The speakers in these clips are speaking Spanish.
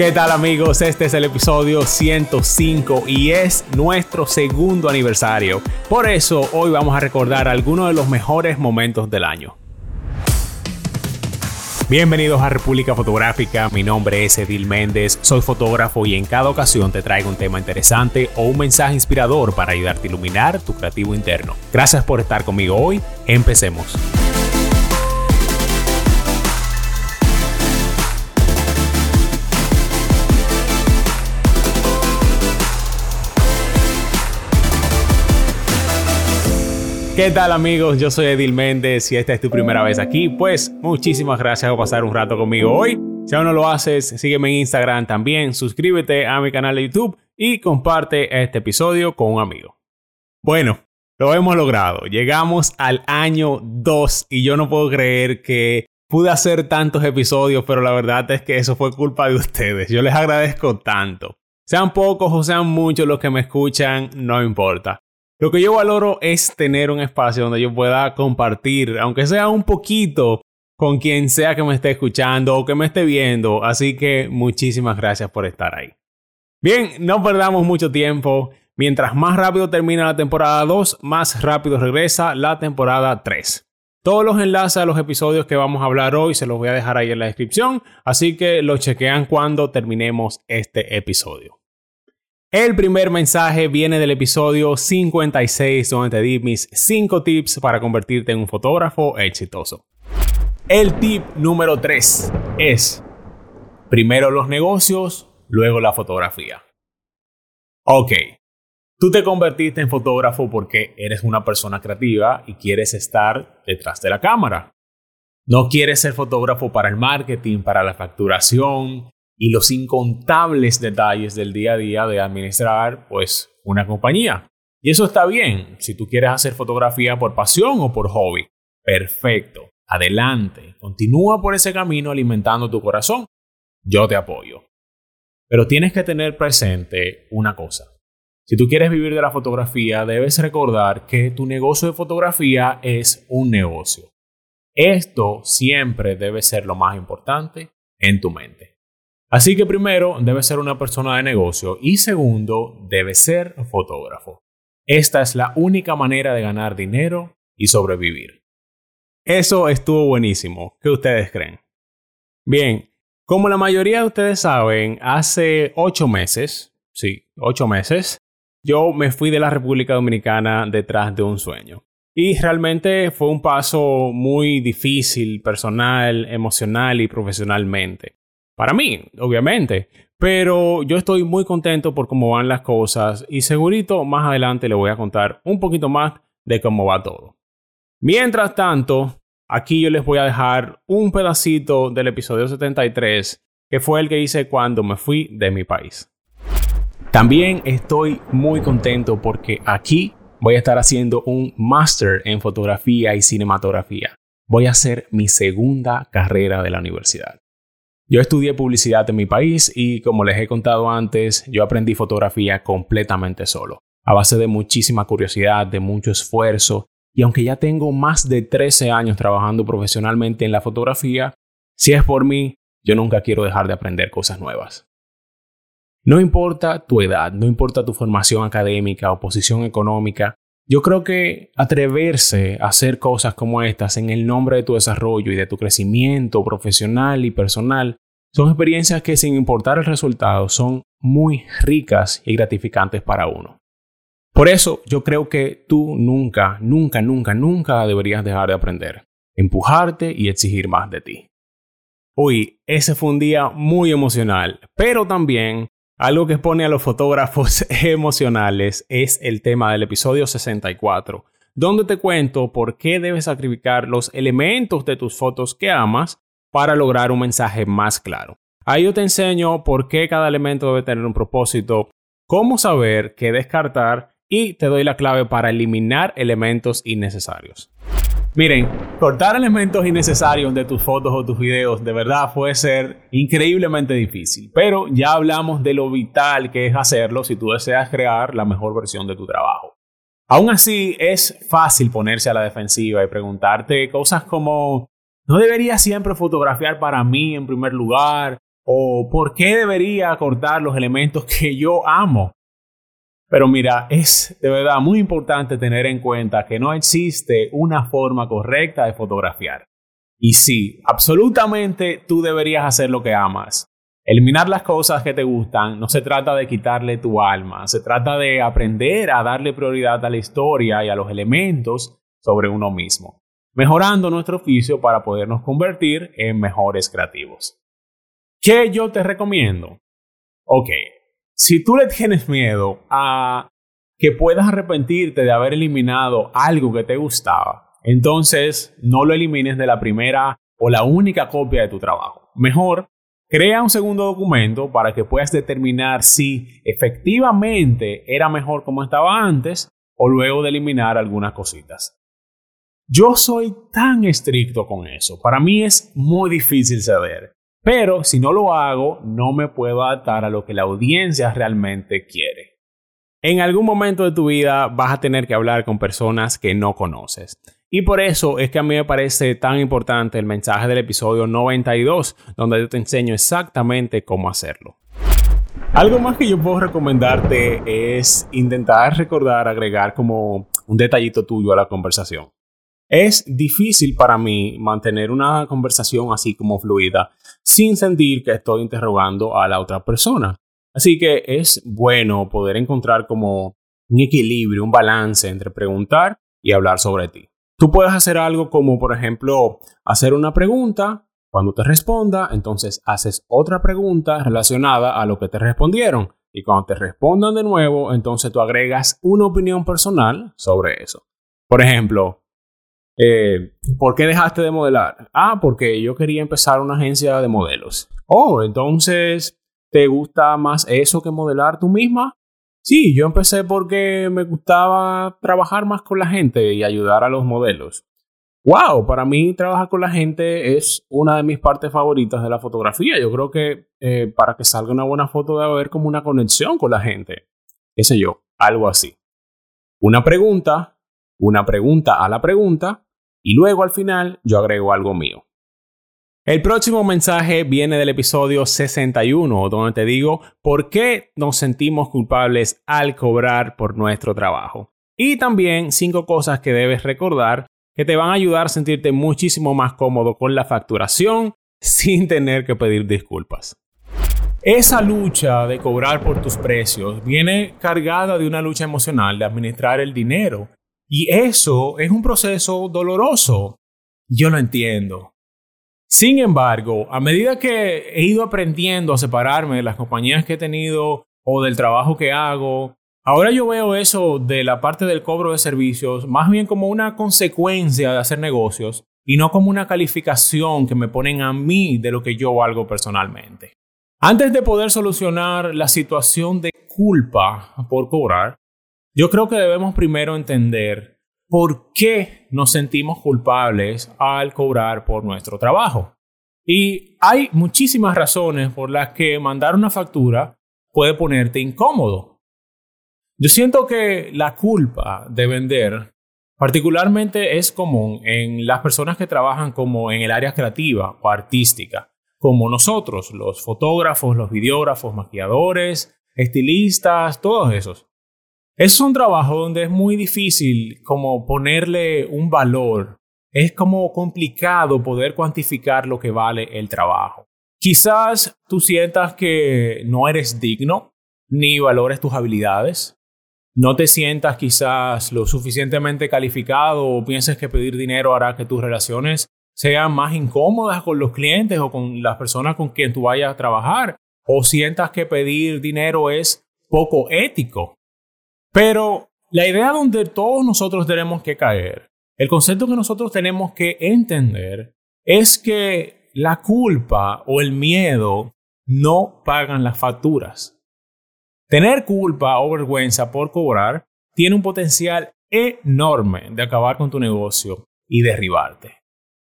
¿Qué tal amigos? Este es el episodio 105 y es nuestro segundo aniversario. Por eso hoy vamos a recordar algunos de los mejores momentos del año. Bienvenidos a República Fotográfica, mi nombre es Edil Méndez, soy fotógrafo y en cada ocasión te traigo un tema interesante o un mensaje inspirador para ayudarte a iluminar tu creativo interno. Gracias por estar conmigo hoy, empecemos. ¿Qué tal amigos? Yo soy Edil Méndez y esta es tu primera vez aquí, pues muchísimas gracias por pasar un rato conmigo hoy. Si aún no lo haces, sígueme en Instagram también, suscríbete a mi canal de YouTube y comparte este episodio con un amigo. Bueno, lo hemos logrado. Llegamos al año 2 y yo no puedo creer que pude hacer tantos episodios, pero la verdad es que eso fue culpa de ustedes. Yo les agradezco tanto. Sean pocos o sean muchos los que me escuchan, no importa. Lo que yo valoro es tener un espacio donde yo pueda compartir, aunque sea un poquito, con quien sea que me esté escuchando o que me esté viendo. Así que muchísimas gracias por estar ahí. Bien, no perdamos mucho tiempo. Mientras más rápido termina la temporada 2, más rápido regresa la temporada 3. Todos los enlaces a los episodios que vamos a hablar hoy se los voy a dejar ahí en la descripción, así que lo chequean cuando terminemos este episodio. El primer mensaje viene del episodio 56 donde te di mis 5 tips para convertirte en un fotógrafo exitoso. El tip número 3 es primero los negocios, luego la fotografía. Ok, tú te convertiste en fotógrafo porque eres una persona creativa y quieres estar detrás de la cámara. No quieres ser fotógrafo para el marketing, para la facturación, y los incontables detalles del día a día de administrar pues una compañía. Y eso está bien si tú quieres hacer fotografía por pasión o por hobby. Perfecto. Adelante. Continúa por ese camino alimentando tu corazón. Yo te apoyo. Pero tienes que tener presente una cosa. Si tú quieres vivir de la fotografía, debes recordar que tu negocio de fotografía es un negocio. Esto siempre debe ser lo más importante en tu mente. Así que primero, debe ser una persona de negocio y segundo, debe ser fotógrafo. Esta es la única manera de ganar dinero y sobrevivir. Eso estuvo buenísimo. ¿Qué ustedes creen? Bien, como la mayoría de ustedes saben, hace ocho meses, sí, ocho meses, yo me fui de la República Dominicana detrás de un sueño. Y realmente fue un paso muy difícil, personal, emocional y profesionalmente. Para mí, obviamente. Pero yo estoy muy contento por cómo van las cosas y segurito más adelante le voy a contar un poquito más de cómo va todo. Mientras tanto, aquí yo les voy a dejar un pedacito del episodio 73 que fue el que hice cuando me fui de mi país. También estoy muy contento porque aquí voy a estar haciendo un máster en fotografía y cinematografía. Voy a hacer mi segunda carrera de la universidad. Yo estudié publicidad en mi país y como les he contado antes, yo aprendí fotografía completamente solo, a base de muchísima curiosidad, de mucho esfuerzo, y aunque ya tengo más de 13 años trabajando profesionalmente en la fotografía, si es por mí, yo nunca quiero dejar de aprender cosas nuevas. No importa tu edad, no importa tu formación académica o posición económica, yo creo que atreverse a hacer cosas como estas en el nombre de tu desarrollo y de tu crecimiento profesional y personal son experiencias que sin importar el resultado son muy ricas y gratificantes para uno. Por eso yo creo que tú nunca, nunca, nunca, nunca deberías dejar de aprender, empujarte y exigir más de ti. Hoy, ese fue un día muy emocional, pero también algo que pone a los fotógrafos emocionales es el tema del episodio 64, donde te cuento por qué debes sacrificar los elementos de tus fotos que amas para lograr un mensaje más claro. Ahí yo te enseño por qué cada elemento debe tener un propósito, cómo saber qué descartar y te doy la clave para eliminar elementos innecesarios. Miren, cortar elementos innecesarios de tus fotos o tus videos de verdad puede ser increíblemente difícil, pero ya hablamos de lo vital que es hacerlo si tú deseas crear la mejor versión de tu trabajo. Aún así, es fácil ponerse a la defensiva y preguntarte cosas como, ¿no debería siempre fotografiar para mí en primer lugar? o por qué debería cortar los elementos que yo amo. Pero mira, es de verdad muy importante tener en cuenta que no existe una forma correcta de fotografiar. Y sí, absolutamente tú deberías hacer lo que amas. Eliminar las cosas que te gustan no se trata de quitarle tu alma, se trata de aprender a darle prioridad a la historia y a los elementos sobre uno mismo, mejorando nuestro oficio para podernos convertir en mejores creativos. ¿Qué yo te recomiendo? Ok, si tú le tienes miedo a que puedas arrepentirte de haber eliminado algo que te gustaba, entonces no lo elimines de la primera o la única copia de tu trabajo. Mejor, crea un segundo documento para que puedas determinar si efectivamente era mejor como estaba antes o luego de eliminar algunas cositas. Yo soy tan estricto con eso. Para mí es muy difícil saber. Pero si no lo hago, no me puedo adaptar a lo que la audiencia realmente quiere. En algún momento de tu vida vas a tener que hablar con personas que no conoces. Y por eso es que a mí me parece tan importante el mensaje del episodio 92, donde yo te enseño exactamente cómo hacerlo. Algo más que yo puedo recomendarte es intentar recordar, agregar como un detallito tuyo a la conversación. Es difícil para mí mantener una conversación así como fluida sin sentir que estoy interrogando a la otra persona. Así que es bueno poder encontrar como un equilibrio, un balance entre preguntar y hablar sobre ti. Tú puedes hacer algo como, por ejemplo, hacer una pregunta, cuando te responda, entonces haces otra pregunta relacionada a lo que te respondieron. Y cuando te respondan de nuevo, entonces tú agregas una opinión personal sobre eso. Por ejemplo, eh, ¿Por qué dejaste de modelar? Ah, porque yo quería empezar una agencia de modelos. Oh, entonces, ¿te gusta más eso que modelar tú misma? Sí, yo empecé porque me gustaba trabajar más con la gente y ayudar a los modelos. Wow, para mí trabajar con la gente es una de mis partes favoritas de la fotografía. Yo creo que eh, para que salga una buena foto debe haber como una conexión con la gente. Qué yo, algo así. Una pregunta, una pregunta a la pregunta y luego al final yo agrego algo mío. El próximo mensaje viene del episodio 61, donde te digo por qué nos sentimos culpables al cobrar por nuestro trabajo. Y también cinco cosas que debes recordar que te van a ayudar a sentirte muchísimo más cómodo con la facturación sin tener que pedir disculpas. Esa lucha de cobrar por tus precios viene cargada de una lucha emocional de administrar el dinero y eso es un proceso doloroso. Yo lo entiendo. Sin embargo, a medida que he ido aprendiendo a separarme de las compañías que he tenido o del trabajo que hago, ahora yo veo eso de la parte del cobro de servicios más bien como una consecuencia de hacer negocios y no como una calificación que me ponen a mí de lo que yo valgo personalmente. Antes de poder solucionar la situación de culpa por cobrar, yo creo que debemos primero entender por qué nos sentimos culpables al cobrar por nuestro trabajo. Y hay muchísimas razones por las que mandar una factura puede ponerte incómodo. Yo siento que la culpa de vender particularmente es común en las personas que trabajan como en el área creativa o artística, como nosotros, los fotógrafos, los videógrafos, maquilladores, estilistas, todos esos. Es un trabajo donde es muy difícil como ponerle un valor. Es como complicado poder cuantificar lo que vale el trabajo. Quizás tú sientas que no eres digno ni valores tus habilidades. No te sientas quizás lo suficientemente calificado o pienses que pedir dinero hará que tus relaciones sean más incómodas con los clientes o con las personas con quien tú vayas a trabajar. O sientas que pedir dinero es poco ético. Pero la idea donde todos nosotros tenemos que caer, el concepto que nosotros tenemos que entender es que la culpa o el miedo no pagan las facturas. Tener culpa o vergüenza por cobrar tiene un potencial enorme de acabar con tu negocio y derribarte.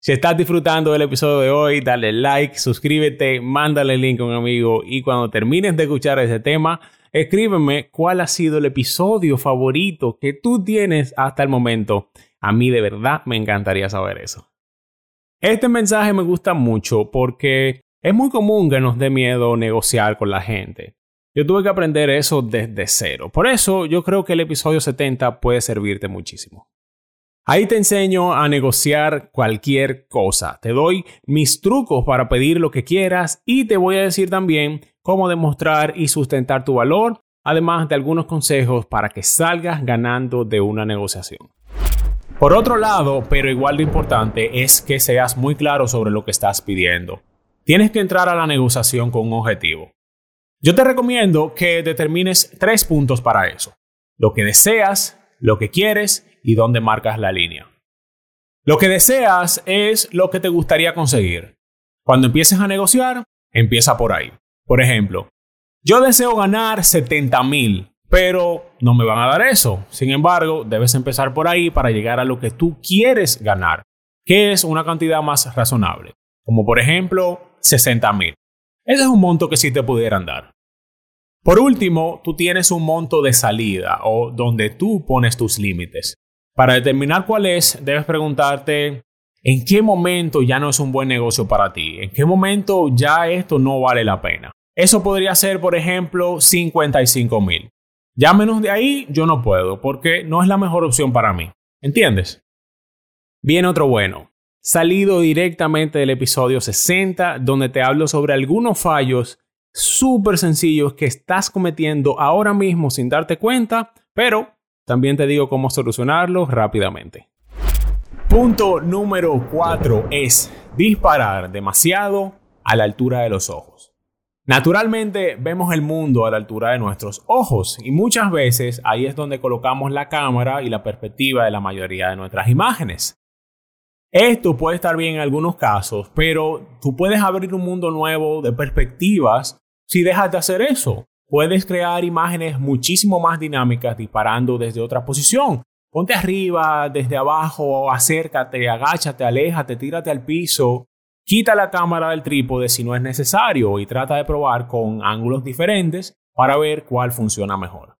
Si estás disfrutando del episodio de hoy, dale like, suscríbete, mándale el link a un amigo y cuando termines de escuchar ese tema, Escríbeme cuál ha sido el episodio favorito que tú tienes hasta el momento. A mí de verdad me encantaría saber eso. Este mensaje me gusta mucho porque Es muy común que nos dé miedo negociar con la gente. Yo tuve que aprender eso desde cero. Por eso yo creo que el episodio 70 puede servirte muchísimo. Ahí te enseño a negociar cualquier cosa. Te doy mis trucos para pedir lo que quieras y te voy a decir también cómo demostrar y sustentar tu valor, además de algunos consejos para que salgas ganando de una negociación. Por otro lado, pero igual de importante, es que seas muy claro sobre lo que estás pidiendo. Tienes que entrar a la negociación con un objetivo. Yo te recomiendo que determines tres puntos para eso. Lo que deseas, lo que quieres y dónde marcas la línea. Lo que deseas es lo que te gustaría conseguir. Cuando empieces a negociar, empieza por ahí. Por ejemplo, yo deseo ganar 70 mil pero no me van a dar eso. Sin embargo, debes empezar por ahí para llegar a lo que tú quieres ganar, que es una cantidad más razonable, como por ejemplo 60 mil. Ese es un monto que sí te pudieran dar. Por último, tú tienes un monto de salida o donde tú pones tus límites. Para determinar cuál es, debes preguntarte en qué momento ya no es un buen negocio para ti, en qué momento ya esto no vale la pena. Eso podría ser, por ejemplo, 55 mil. Ya menos de ahí yo no puedo porque no es la mejor opción para mí. ¿Entiendes? Bien, otro bueno. Salido directamente del episodio 60 donde te hablo sobre algunos fallos súper sencillos que estás cometiendo ahora mismo sin darte cuenta, pero también te digo cómo solucionarlos rápidamente. Punto número 4 es disparar demasiado a la altura de los ojos. Naturalmente vemos el mundo a la altura de nuestros ojos y muchas veces ahí es donde colocamos la cámara y la perspectiva de la mayoría de nuestras imágenes. Esto puede estar bien en algunos casos, pero tú puedes abrir un mundo nuevo de perspectivas si dejas de hacer eso. Puedes crear imágenes muchísimo más dinámicas disparando desde otra posición. Ponte arriba, desde abajo, acércate, agáchate, aléjate, tírate al piso. Quita la cámara del trípode si no es necesario y trata de probar con ángulos diferentes para ver cuál funciona mejor.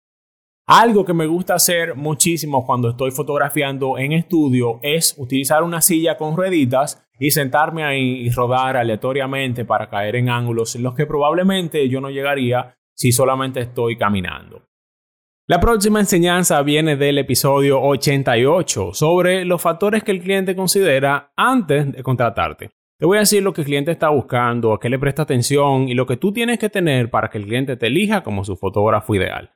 Algo que me gusta hacer muchísimo cuando estoy fotografiando en estudio es utilizar una silla con rueditas y sentarme ahí y rodar aleatoriamente para caer en ángulos en los que probablemente yo no llegaría si solamente estoy caminando. La próxima enseñanza viene del episodio 88 sobre los factores que el cliente considera antes de contratarte. Te voy a decir lo que el cliente está buscando, a qué le presta atención y lo que tú tienes que tener para que el cliente te elija como su fotógrafo ideal.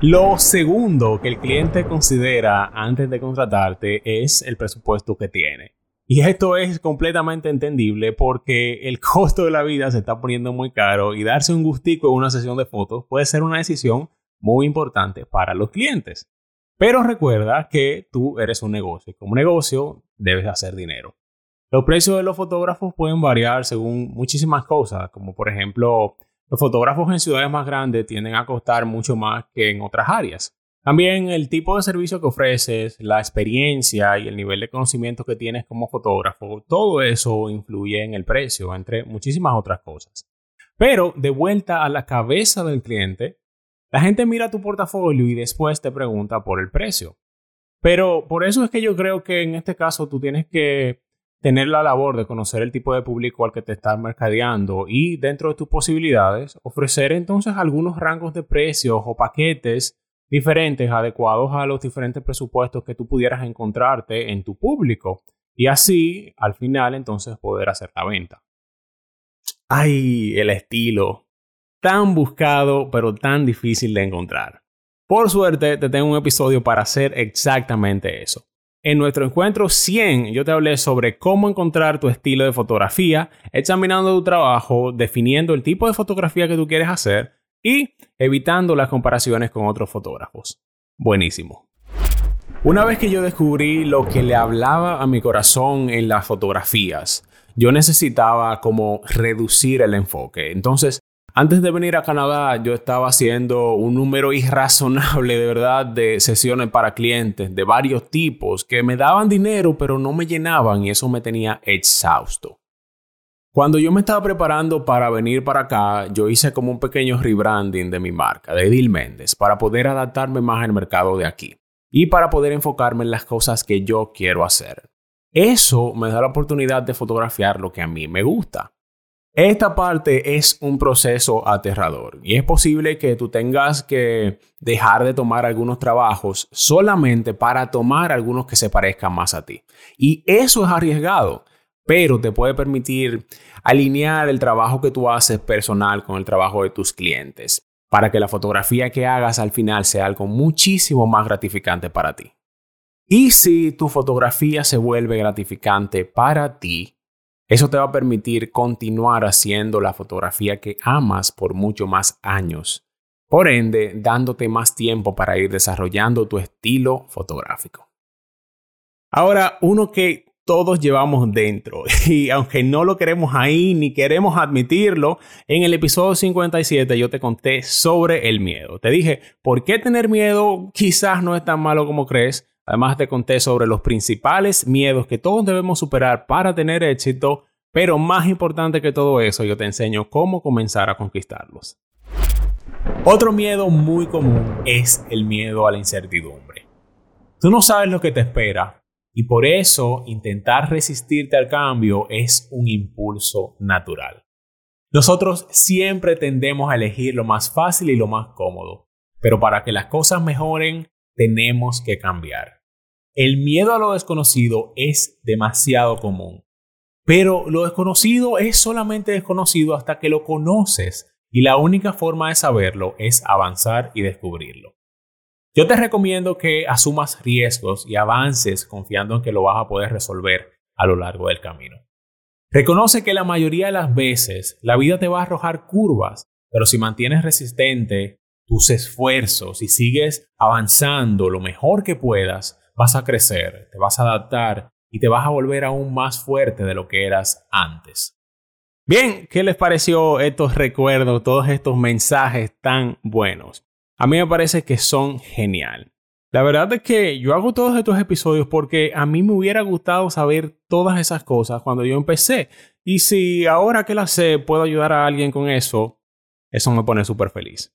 Lo segundo que el cliente considera antes de contratarte es el presupuesto que tiene. Y esto es completamente entendible porque el costo de la vida se está poniendo muy caro y darse un gustico en una sesión de fotos puede ser una decisión muy importante para los clientes. Pero recuerda que tú eres un negocio y como negocio debes hacer dinero. Los precios de los fotógrafos pueden variar según muchísimas cosas, como por ejemplo, los fotógrafos en ciudades más grandes tienden a costar mucho más que en otras áreas. También el tipo de servicio que ofreces, la experiencia y el nivel de conocimiento que tienes como fotógrafo, todo eso influye en el precio, entre muchísimas otras cosas. Pero de vuelta a la cabeza del cliente, la gente mira tu portafolio y después te pregunta por el precio. Pero por eso es que yo creo que en este caso tú tienes que tener la labor de conocer el tipo de público al que te estás mercadeando y dentro de tus posibilidades ofrecer entonces algunos rangos de precios o paquetes diferentes adecuados a los diferentes presupuestos que tú pudieras encontrarte en tu público y así al final entonces poder hacer la venta. Ay, el estilo. Tan buscado pero tan difícil de encontrar. Por suerte te tengo un episodio para hacer exactamente eso. En nuestro encuentro 100 yo te hablé sobre cómo encontrar tu estilo de fotografía, examinando tu trabajo, definiendo el tipo de fotografía que tú quieres hacer y evitando las comparaciones con otros fotógrafos. Buenísimo. Una vez que yo descubrí lo que le hablaba a mi corazón en las fotografías, yo necesitaba como reducir el enfoque. Entonces antes de venir a Canadá, yo estaba haciendo un número irrazonable de verdad de sesiones para clientes de varios tipos que me daban dinero pero no me llenaban y eso me tenía exhausto. Cuando yo me estaba preparando para venir para acá, yo hice como un pequeño rebranding de mi marca, de Edil Méndez, para poder adaptarme más al mercado de aquí y para poder enfocarme en las cosas que yo quiero hacer. Eso me da la oportunidad de fotografiar lo que a mí me gusta. Esta parte es un proceso aterrador y es posible que tú tengas que dejar de tomar algunos trabajos solamente para tomar algunos que se parezcan más a ti. Y eso es arriesgado, pero te puede permitir alinear el trabajo que tú haces personal con el trabajo de tus clientes para que la fotografía que hagas al final sea algo muchísimo más gratificante para ti. Y si tu fotografía se vuelve gratificante para ti, eso te va a permitir continuar haciendo la fotografía que amas por mucho más años. Por ende, dándote más tiempo para ir desarrollando tu estilo fotográfico. Ahora, uno que todos llevamos dentro y aunque no lo queremos ahí ni queremos admitirlo, en el episodio 57 yo te conté sobre el miedo. Te dije, ¿por qué tener miedo quizás no es tan malo como crees? Además te conté sobre los principales miedos que todos debemos superar para tener éxito, pero más importante que todo eso, yo te enseño cómo comenzar a conquistarlos. Otro miedo muy común es el miedo a la incertidumbre. Tú no sabes lo que te espera y por eso intentar resistirte al cambio es un impulso natural. Nosotros siempre tendemos a elegir lo más fácil y lo más cómodo, pero para que las cosas mejoren tenemos que cambiar. El miedo a lo desconocido es demasiado común, pero lo desconocido es solamente desconocido hasta que lo conoces y la única forma de saberlo es avanzar y descubrirlo. Yo te recomiendo que asumas riesgos y avances confiando en que lo vas a poder resolver a lo largo del camino. Reconoce que la mayoría de las veces la vida te va a arrojar curvas, pero si mantienes resistente tus esfuerzos y sigues avanzando lo mejor que puedas, vas a crecer, te vas a adaptar y te vas a volver aún más fuerte de lo que eras antes. Bien, ¿qué les pareció estos recuerdos, todos estos mensajes tan buenos? A mí me parece que son genial. La verdad es que yo hago todos estos episodios porque a mí me hubiera gustado saber todas esas cosas cuando yo empecé. Y si ahora que las sé puedo ayudar a alguien con eso, eso me pone súper feliz.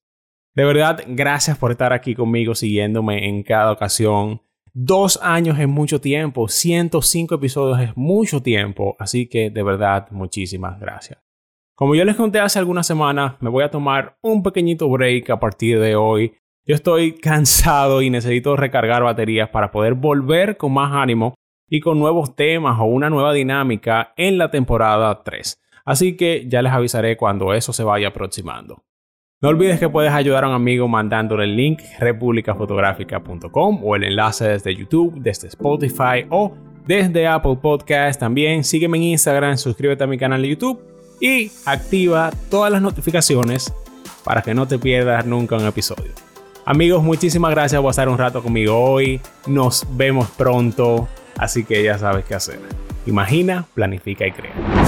De verdad, gracias por estar aquí conmigo siguiéndome en cada ocasión. Dos años es mucho tiempo, 105 episodios es mucho tiempo, así que de verdad muchísimas gracias. Como yo les conté hace algunas semanas, me voy a tomar un pequeñito break a partir de hoy. Yo estoy cansado y necesito recargar baterías para poder volver con más ánimo y con nuevos temas o una nueva dinámica en la temporada 3. Así que ya les avisaré cuando eso se vaya aproximando. No olvides que puedes ayudar a un amigo mandándole el link republicafotográfica.com o el enlace desde YouTube, desde Spotify o desde Apple Podcast. También sígueme en Instagram, suscríbete a mi canal de YouTube y activa todas las notificaciones para que no te pierdas nunca un episodio. Amigos, muchísimas gracias por estar un rato conmigo hoy. Nos vemos pronto, así que ya sabes qué hacer. Imagina, planifica y crea.